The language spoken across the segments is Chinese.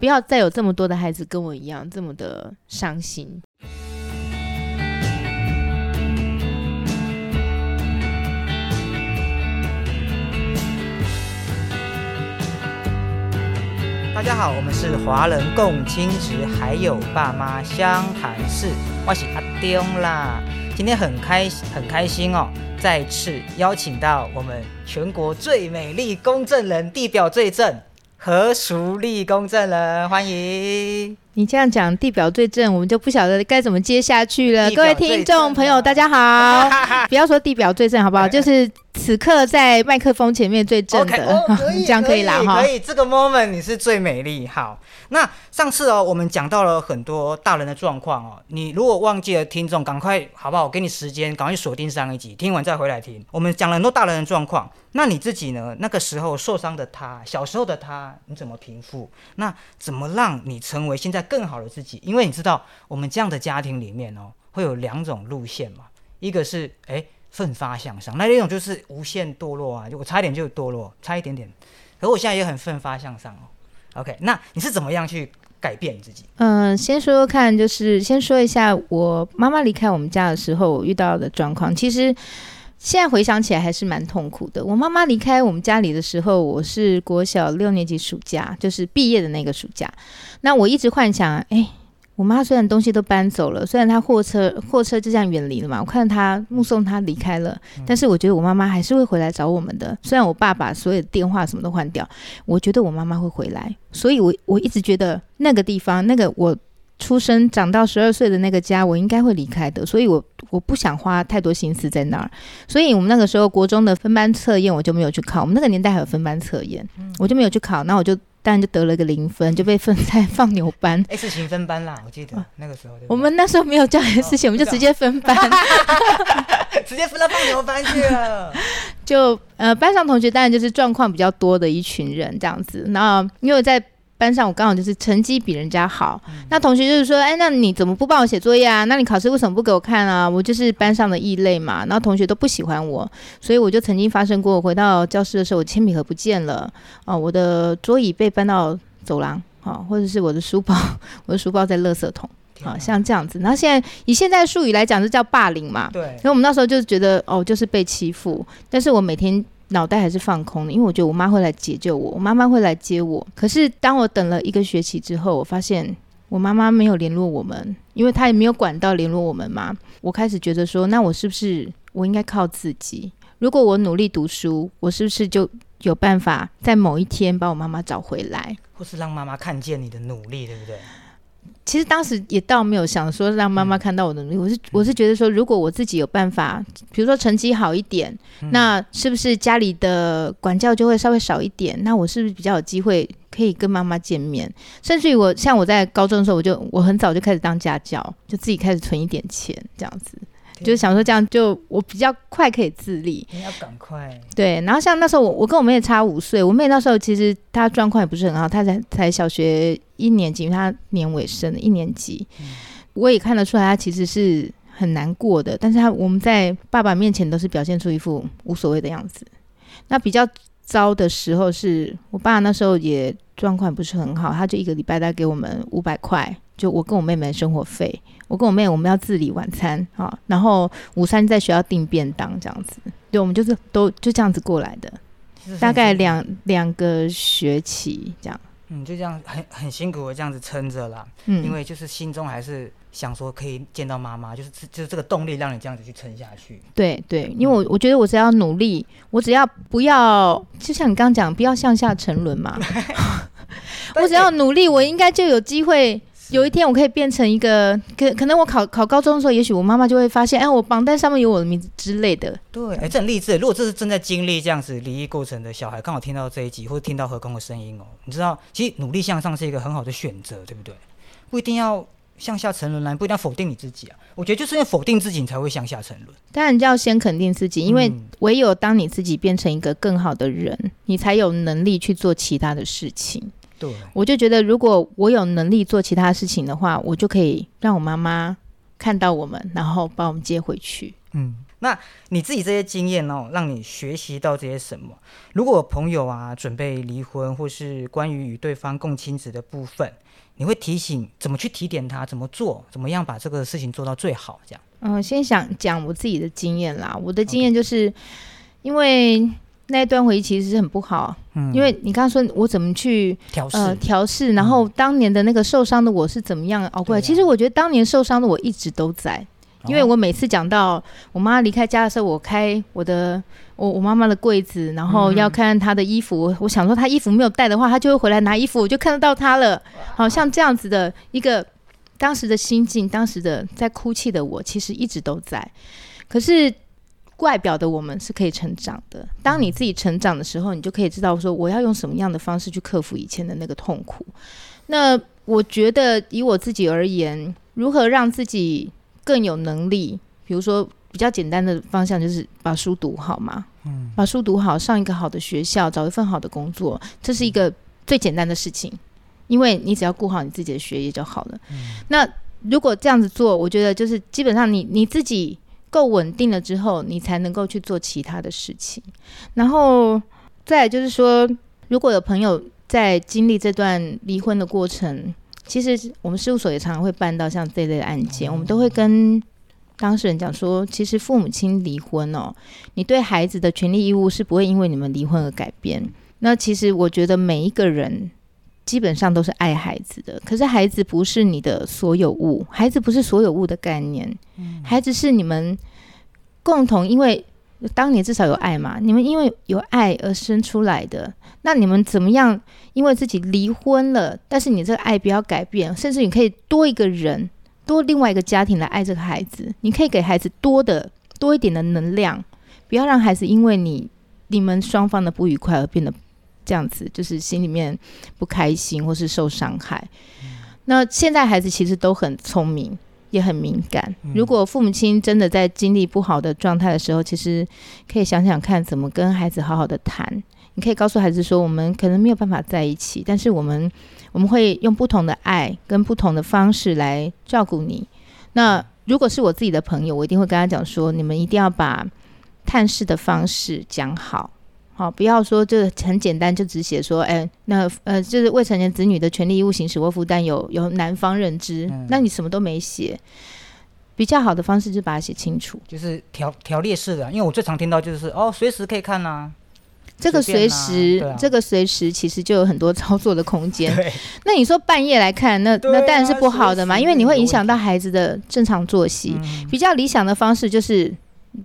不要再有这么多的孩子跟我一样这么的伤心。大家好，我们是华人共亲职，还有爸妈相谈室，我是阿丁啦。今天很开很开心哦，再次邀请到我们全国最美丽公证人地表最正何淑立公证人，欢迎。你这样讲地表最正，我们就不晓得该怎么接下去了。各位听众朋友，大家好，不要说地表最正好不好？就是此刻在麦克风前面最正的哦，这样可以啦哈可。以，这个 moment 你是最美丽。好，那上次哦，我们讲到了很多大人的状况哦，你如果忘记了听众，赶快好不好？我给你时间，赶快去锁定上一集，听完再回来听。我们讲了很多大人的状况，那你自己呢？那个时候受伤的他，小时候的他，你怎么平复？那怎么让你成为现在更好的自己？因为你知道，我们这样的家庭里面哦，会有两种路线嘛，一个是哎奋发向上，那另一种就是无限堕落啊，我差一点就堕落，差一点点，可我现在也很奋发向上哦。OK，那你是怎么样去改变自己？嗯，先说说看，就是先说一下我妈妈离开我们家的时候，我遇到的状况。其实现在回想起来还是蛮痛苦的。我妈妈离开我们家里的时候，我是国小六年级暑假，就是毕业的那个暑假。那我一直幻想，哎。我妈虽然东西都搬走了，虽然她货车货车就这样远离了嘛，我看到她目送她离开了，但是我觉得我妈妈还是会回来找我们的。虽然我爸把所有的电话什么都换掉，我觉得我妈妈会回来，所以我我一直觉得那个地方，那个我出生长到十二岁的那个家，我应该会离开的，所以我我不想花太多心思在那儿。所以我们那个时候国中的分班测验我就没有去考，我们那个年代还有分班测验，我就没有去考，那我就当然就得了个零分，就被分在放牛班。S 型分班啦，我记得那个时候对不对我们那时候没有教 S 型，我们就直接分班，直接分到放牛班去了。就呃班上同学当然就是状况比较多的一群人这样子。那因为我在班上我刚好就是成绩比人家好，那同学就是说，哎，那你怎么不帮我写作业啊？那你考试为什么不给我看啊？我就是班上的异类嘛，然后同学都不喜欢我，所以我就曾经发生过，我回到教室的时候，我铅笔盒不见了，啊、我的桌椅被搬到走廊，啊、或者是我的书包，我的书包在垃圾桶，啊、像这样子。然后现在以现在术语来讲，就叫霸凌嘛，对所以我们那时候就觉得哦，就是被欺负，但是我每天脑袋还是放空的，因为我觉得我妈会来解救我，我妈妈会来接我。可是当我等了一个学期之后，我发现我妈妈没有联络我们，因为她也没有管道联络我们嘛。我开始觉得说，那我是不是我应该靠自己？如果我努力读书，我是不是就有办法在某一天把我妈妈找回来？或是让妈妈看见你的努力，对不对？其实当时也倒没有想说让妈妈看到我的努力，我是我是觉得说，如果我自己有办法，比如说成绩好一点，那是不是家里的管教就会稍微少一点？那我是不是比较有机会可以跟妈妈见面？甚至于我像我在高中的时候，我就我很早就开始当家教，就自己开始存一点钱，这样子，就是想说这样就我比较快可以自立。你要赶快。对，然后像那时候我我跟我妹差五岁，我妹那时候其实她状况也不是很好，她才才小学一年级，她年尾生的一年级，我也看得出来她其实是很难过的，但是她我们在爸爸面前都是表现出一副无所谓的样子。那比较糟的时候是我爸那时候也状况不是很好，他就一个礼拜大概给我们五百块，就我跟我妹妹的生活费。我跟我妹我们要自理晚餐啊，然后午餐在学校订便当这样子，对，我们就是都就这样子过来的，大概两两个学期这样。嗯，就这样很很辛苦的这样子撑着啦，嗯，因为就是心中还是想说可以见到妈妈，就是就是这个动力让你这样子去撑下去。对对，因为我我觉得我只要努力，我只要不要，就像你刚刚讲，不要向下沉沦嘛。我只要努力，我应该就有机会。有一天我可以变成一个，可可能我考考高中的时候，也许我妈妈就会发现，哎，我榜单上面有我的名字之类的。对，哎，这很励志。如果这是正在经历这样子离异过程的小孩，刚好听到这一集，或者听到何工的声音哦，你知道，其实努力向上是一个很好的选择，对不对？不一定要向下沉沦来，不一定要否定你自己啊。我觉得就是因为否定自己，你才会向下沉沦。当然就要先肯定自己，因为嗯唯有当你自己变成一个更好的人，你才有能力去做其他的事情。对，我就觉得，如果我有能力做其他事情的话，我就可以让我妈妈看到我们，然后把我们接回去。嗯，那你自己这些经验哦，让你学习到这些什么？如果朋友啊准备离婚，或是关于与对方共亲子的部分，你会提醒怎么去提点他，怎么做，怎么样把这个事情做到最好？这样。嗯，先想讲我自己的经验啦。我的经验就是，因为那一段回忆其实是很不好。嗯。因为你刚刚说我怎么去调试调试，然后当年的那个受伤的我是怎么样熬过来？其实我觉得当年受伤的我一直都在。因为我每次讲到我妈离开家的时候，我开我的我我妈妈的柜子，然后要看她的衣服。我想说她衣服没有带的话，她就会回来拿衣服，我就看得到她了。好像这样子的一个当时的心境，当时的在哭泣的我，其实一直都在。可是外表的我们是可以成长的。当你自己成长的时候，你就可以知道说我要用什么样的方式去克服以前的那个痛苦。那我觉得以我自己而言，如何让自己更有能力，比如说比较简单的方向就是把书读好嘛，嗯，把书读好，上一个好的学校，找一份好的工作，这是一个最简单的事情，因为你只要顾好你自己的学业就好了。那如果这样子做，我觉得就是基本上你你自己够稳定了之后，你才能够去做其他的事情。然后再就是说，如果有朋友在经历这段离婚的过程。其实我们事务所也常常会办到像这类的案件，我们都会跟当事人讲说，其实父母亲离婚哦，你对孩子的权利义务是不会因为你们离婚而改变。那其实我觉得每一个人基本上都是爱孩子的，可是孩子不是你的所有物，孩子不是所有物的概念，孩子是你们共同因为。当年至少有爱嘛？你们因为有爱而生出来的，那你们怎么样？因为自己离婚了，但是你这个爱不要改变，甚至你可以多一个人，多另外一个家庭来爱这个孩子。你可以给孩子多的多一点的能量，不要让孩子因为你你们双方的不愉快而变得这样子，就是心里面不开心或是受伤害。那现在孩子其实都很聪明。也很敏感。如果父母亲真的在经历不好的状态的时候，其实可以想想看怎么跟孩子好好的谈。你可以告诉孩子说，我们可能没有办法在一起，但是我们我们会用不同的爱跟不同的方式来照顾你。那如果是我自己的朋友，我一定会跟他讲说，你们一定要把探视的方式讲好。好，不要说就很简单，就只写说，哎，那呃，就是未成年子女的权利义务行使或负担有有男方认知，那你什么都没写，比较好的方式就把它写清楚，就是条条列式的。因为我最常听到就是哦，随时可以看呐，这个随时，这个随时其实就有很多 操作的空 间。那你说半夜来看，那那当然是不好的嘛，因为你会影响到孩子的正常作息。比较理想的方式就是。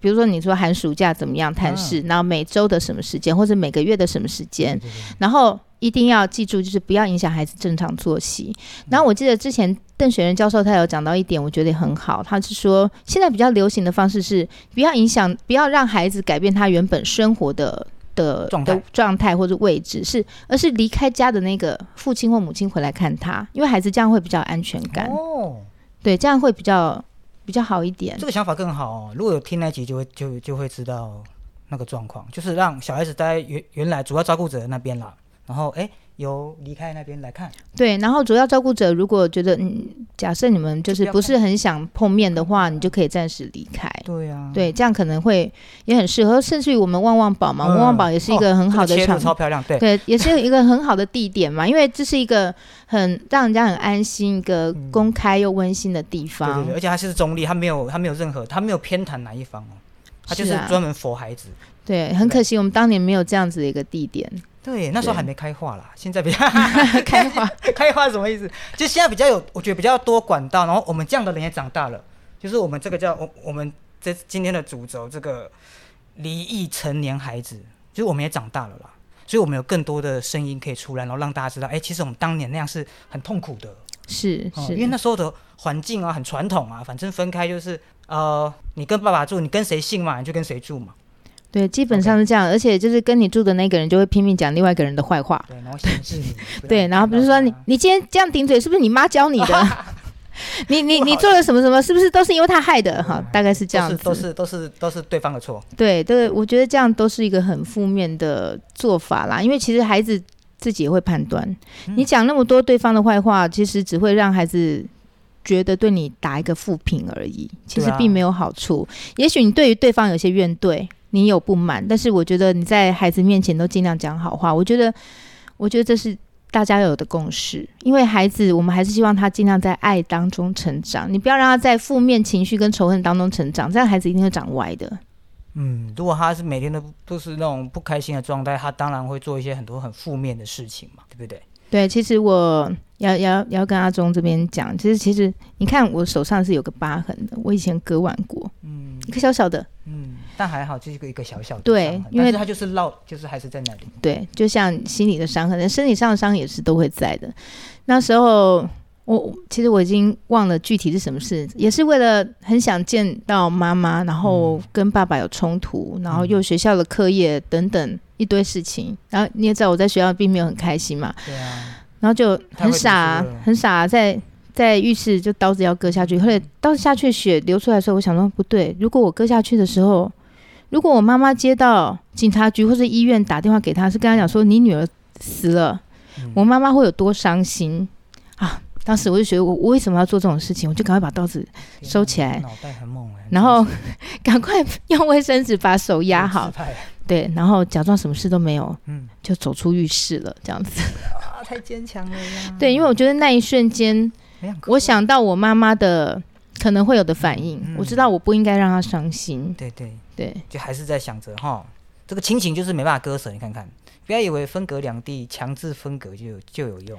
比如说，你说寒暑假怎么样探视，然后每周的什么时间，或者每个月的什么时间，然后一定要记住，就是不要影响孩子正常作息。然后我记得之前邓雪仁教授他有讲到一点，我觉得很好，他是说现在比较流行的方式是不要影响，不要让孩子改变他原本生活的的的状态或者位置，是而是离开家的那个父亲或母亲回来看他，因为孩子这样会比较安全感。哦，对，这样会比较。比较好一点，这个想法更好哦。如果有听那集，就会就就会知道那个状况，就是让小孩子待原原来主要照顾者那边啦，然后哎。由离开那边来看，对，然后主要照顾者如果觉得，嗯，假设你们就是不是很想碰面的话，你就可以暂时离开。对啊，对，这样可能会也很适合，甚至于我们旺旺宝嘛，旺旺宝也是一个很好的场，超漂亮，对，对，也是一个很好的地点嘛，因为这是一个很让人家很安心、一个公开又温馨的地方。对对，而且它是中立，它没有它没有任何，它没有偏袒哪一方哦，它就是专门佛孩子。对，很可惜我们当年没有这样子的一个地点。对，那时候还没开化啦，现在比较 开化。开化什么意思？就现在比较有，我觉得比较多管道，然后我们这样的人也长大了。就是我们这个叫我我们这今天的主轴，这个离异成年孩子，就是我们也长大了啦，所以我们有更多的声音可以出来，然后让大家知道，哎，其实我们当年那样是很痛苦的。是是，因为那时候的环境啊，很传统啊，反正分开就是呃，你跟爸爸住，你跟谁姓嘛，你就跟谁住嘛。对，基本上是这样，而且就是跟你住的那个人就会拼命讲另外一个人的坏话。对，然后显示你。对，然后比如说你，你今天这样顶嘴，是不是你妈教你的？你你你做了什么什么？是不是都是因为他害的？哈，大概是这样子。都是都是都是对方的错。对对，我觉得这样都是一个很负面的做法啦。因为其实孩子自己也会判断，你讲那么多对方的坏话，其实只会让孩子觉得对你打一个负评而已，其实并没有好处。也许你对于对方有些怨怼，你有不满，但是我觉得你在孩子面前都尽量讲好话。我觉得，我觉得这是大家有的共识，因为孩子，我们还是希望他尽量在爱当中成长，你不要让他在负面情绪跟仇恨当中成长，这样孩子一定会长歪的。嗯，如果他是每天都都是那种不开心的状态，他当然会做一些很多很负面的事情嘛，对不对？对，其实我要要要跟阿忠这边讲，其实其实你看我手上是有个疤痕的，我以前割腕过，嗯一个小小的，嗯，但还好，就是一个一个小小的对因为他就是烙，就是还是在那里。对，就像心理的伤痕，身体上的伤也是都会在的。那时候我其实我已经忘了具体是什么事，也是为了很想见到妈妈，然后跟爸爸有冲突，然后又学校的课业等等一堆事情。然后你也知道我在学校并没有很开心嘛，对啊，然后就很傻很傻在。在浴室就刀子要割下去，后来刀子下去血流出来的时候，我想说不对，如果我割下去的时候，如果我妈妈接到警察局或者医院打电话给她，是跟她讲说你女儿死了，嗯我妈妈会有多伤心啊！当时我就觉得我我为什么要做这种事情？我就赶快把刀子收起来脑袋很猛哎。然后 赶快用卫生纸把手压好，对，然后假装什么事都没有，嗯就走出浴室了，这样子。啊，太坚强了呀。对，因为我觉得那一瞬间，我想到我妈妈的可能会有的反应，嗯我知道我不应该让他伤心。对对，对，就还是在想着哈，这个亲情就是没办法割舍。你看看，不要以为分隔两地，强制分隔就有就有用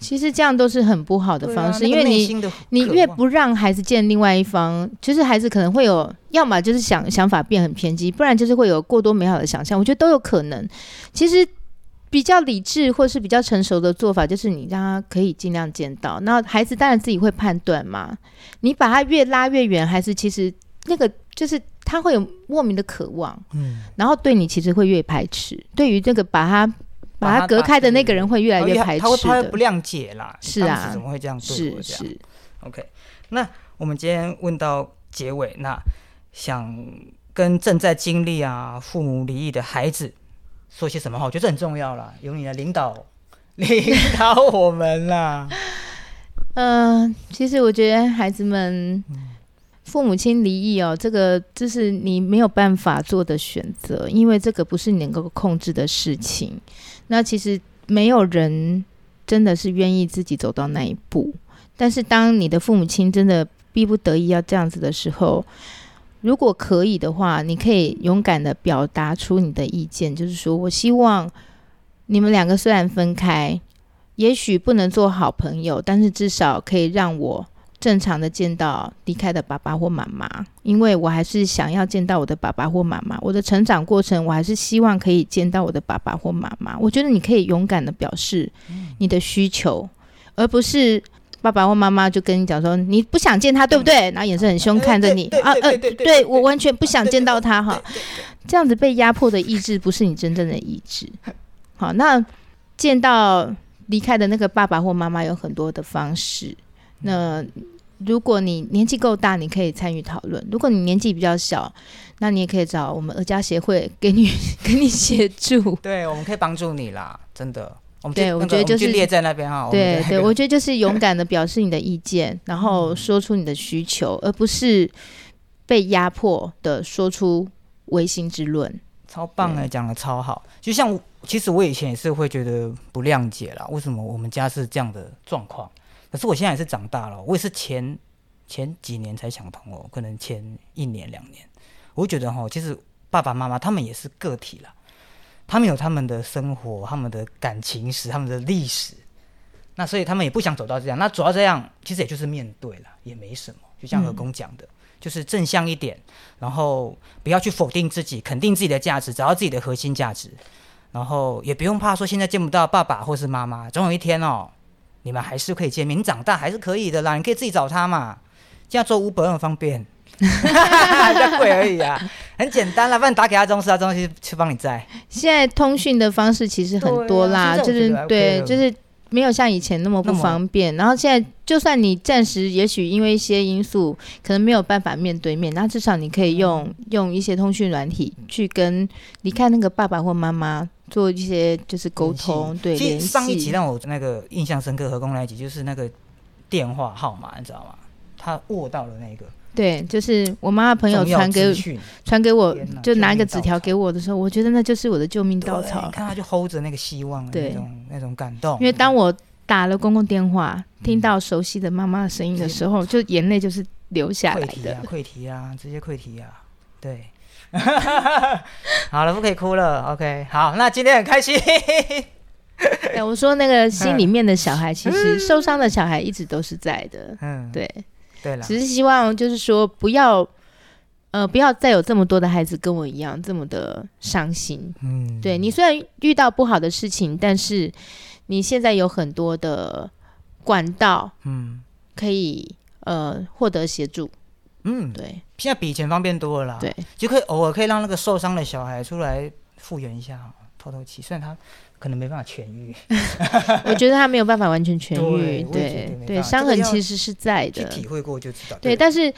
其实这样都是很不好的方式，那个因为你你越不让孩子见另外一方，就是孩子可能会有，要么就是想想法变很偏激，不然就是会有过多美好的想象，我觉得都有可能。其实比较理智或是比较成熟的做法，就是你让他可以尽量见到，那孩子当然自己会判断嘛。你把他越拉越远，孩子其实那个就是他会有莫名的渴望，嗯，然后对你其实会越排斥。对于这个把他把把他他隔开的那个人，会越来越排斥他会他会不的。谅解啦。是啊怎么会这样对是我这样是，OK，那我们今天问到结尾，那想跟正在经历啊父母离异的孩子说些什么话？我觉得这很重要啦，由你来领导领导我们啦。嗯、其实我觉得孩子们嗯父母亲离异哦，这个这是你没有办法做的选择，因为这个不是你能够控制的事情。那其实没有人真的是愿意自己走到那一步，但是当你的父母亲真的逼不得已要这样子的时候，如果可以的话，你可以勇敢的表达出你的意见，就是说我希望你们两个虽然分开，也许不能做好朋友，但是至少可以让我正常的见到离开的爸爸或妈妈，因为我还是想要见到我的爸爸或妈妈。我的成长过程，我还是希望可以见到我的爸爸或妈妈。我觉得你可以勇敢的表示你的需求，而不是。爸爸或妈妈就跟你讲说，你不想见他，对不对？然后眼神很凶看着你啊，呃，对我完全不想见到他哈。这样子被压迫的意志，不是你真正的意志。好，那见到离开的那个爸爸或妈妈有很多的方式。那如果你年纪够大，你可以参与讨论；如果你年纪比较小，那你也可以找我们儿家协会给你 给你协助。对，我们可以帮助你啦，真的。我们对我觉得就是们列在那边哈。对对，我 我觉得就是勇敢的表示你的意见，然后说出你的需求，而不是被压迫的说出违心之论。超棒哎，讲的超好。就像其实我以前也是会觉得不谅解啦，为什么我们家是这样的状况？可是我现在也是长大了，我也是前前几年才想通哦，可能前一年两年，我会觉得哈，其实爸爸妈妈他们也是个体啦，他们有他们的生活、他们的感情史、他们的历史，那所以他们也不想走到这样。那走到这样，其实也就是面对了，也没什么。就像何工讲的，就是正向一点，然后不要去否定自己，肯定自己的价值，找到自己的核心价值，然后也不用怕说现在见不到爸爸或是妈妈，总有一天哦，你们还是可以见面。你长大还是可以的啦，你可以自己找他嘛。现在做 Uber 很方便，比较贵而已啊，很简单啦。不然打给他公司，他公司去帮你摘。现在通讯的方式其实很多啦，就是对，就是没有像以前那么不方便。然后现在，就算你暂时也许因为一些因素，可能没有办法面对面，那至少你可以用、嗯用一些通讯软体去跟离开那个爸爸或妈妈做一些就是沟通，对，联系。其实上一集让我那个印象深刻，何工那一集就是那个电话号码，你知道吗？他握到了那个对，就是我妈的朋友传给传给我，就拿一个纸条给我的时候，我觉得那就是我的救命稻草你。看他就 hold 着那个希望的对那种那种感动。因为当我打了公共电话，嗯听到熟悉的妈妈的声音的时候，就眼泪就是流下来的溃堤啊，。溃堤啊，直接溃堤啊，对。好了，不可以哭了。OK，好，那今天很开心。对，我说那个心里面的小孩，其实受伤的小孩一直都是在的。嗯，对，对了，只是希望就是说不要，呃，不要再有这么多的孩子跟我一样这么的伤心。嗯，对你虽然遇到不好的事情，但是你现在有很多的管道嗯可以呃获得协助。嗯，对现在比以前方便多了啦。对，就可以偶尔可以让那个受伤的小孩出来复原一下，透透气。虽然他可能没办法痊愈，我觉得他没有办法完全痊愈。对对伤痕其实是在的。去体会过就知道。对，但是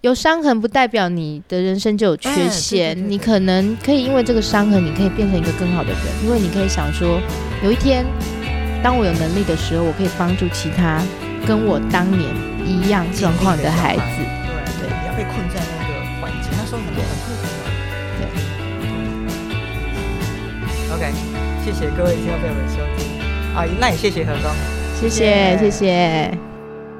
有伤痕不代表你的人生就有缺陷，你可能可以因为这个伤痕，你可以变成一个更好的人，因为你可以想说，有一天当我有能力的时候，我可以帮助其他跟我当年一样状况的孩子。对对，不要被困在那个环境，那时候很很痛苦的。对，OK，谢谢各位听众朋友们收听啊，那也谢谢何总。谢谢，谢谢。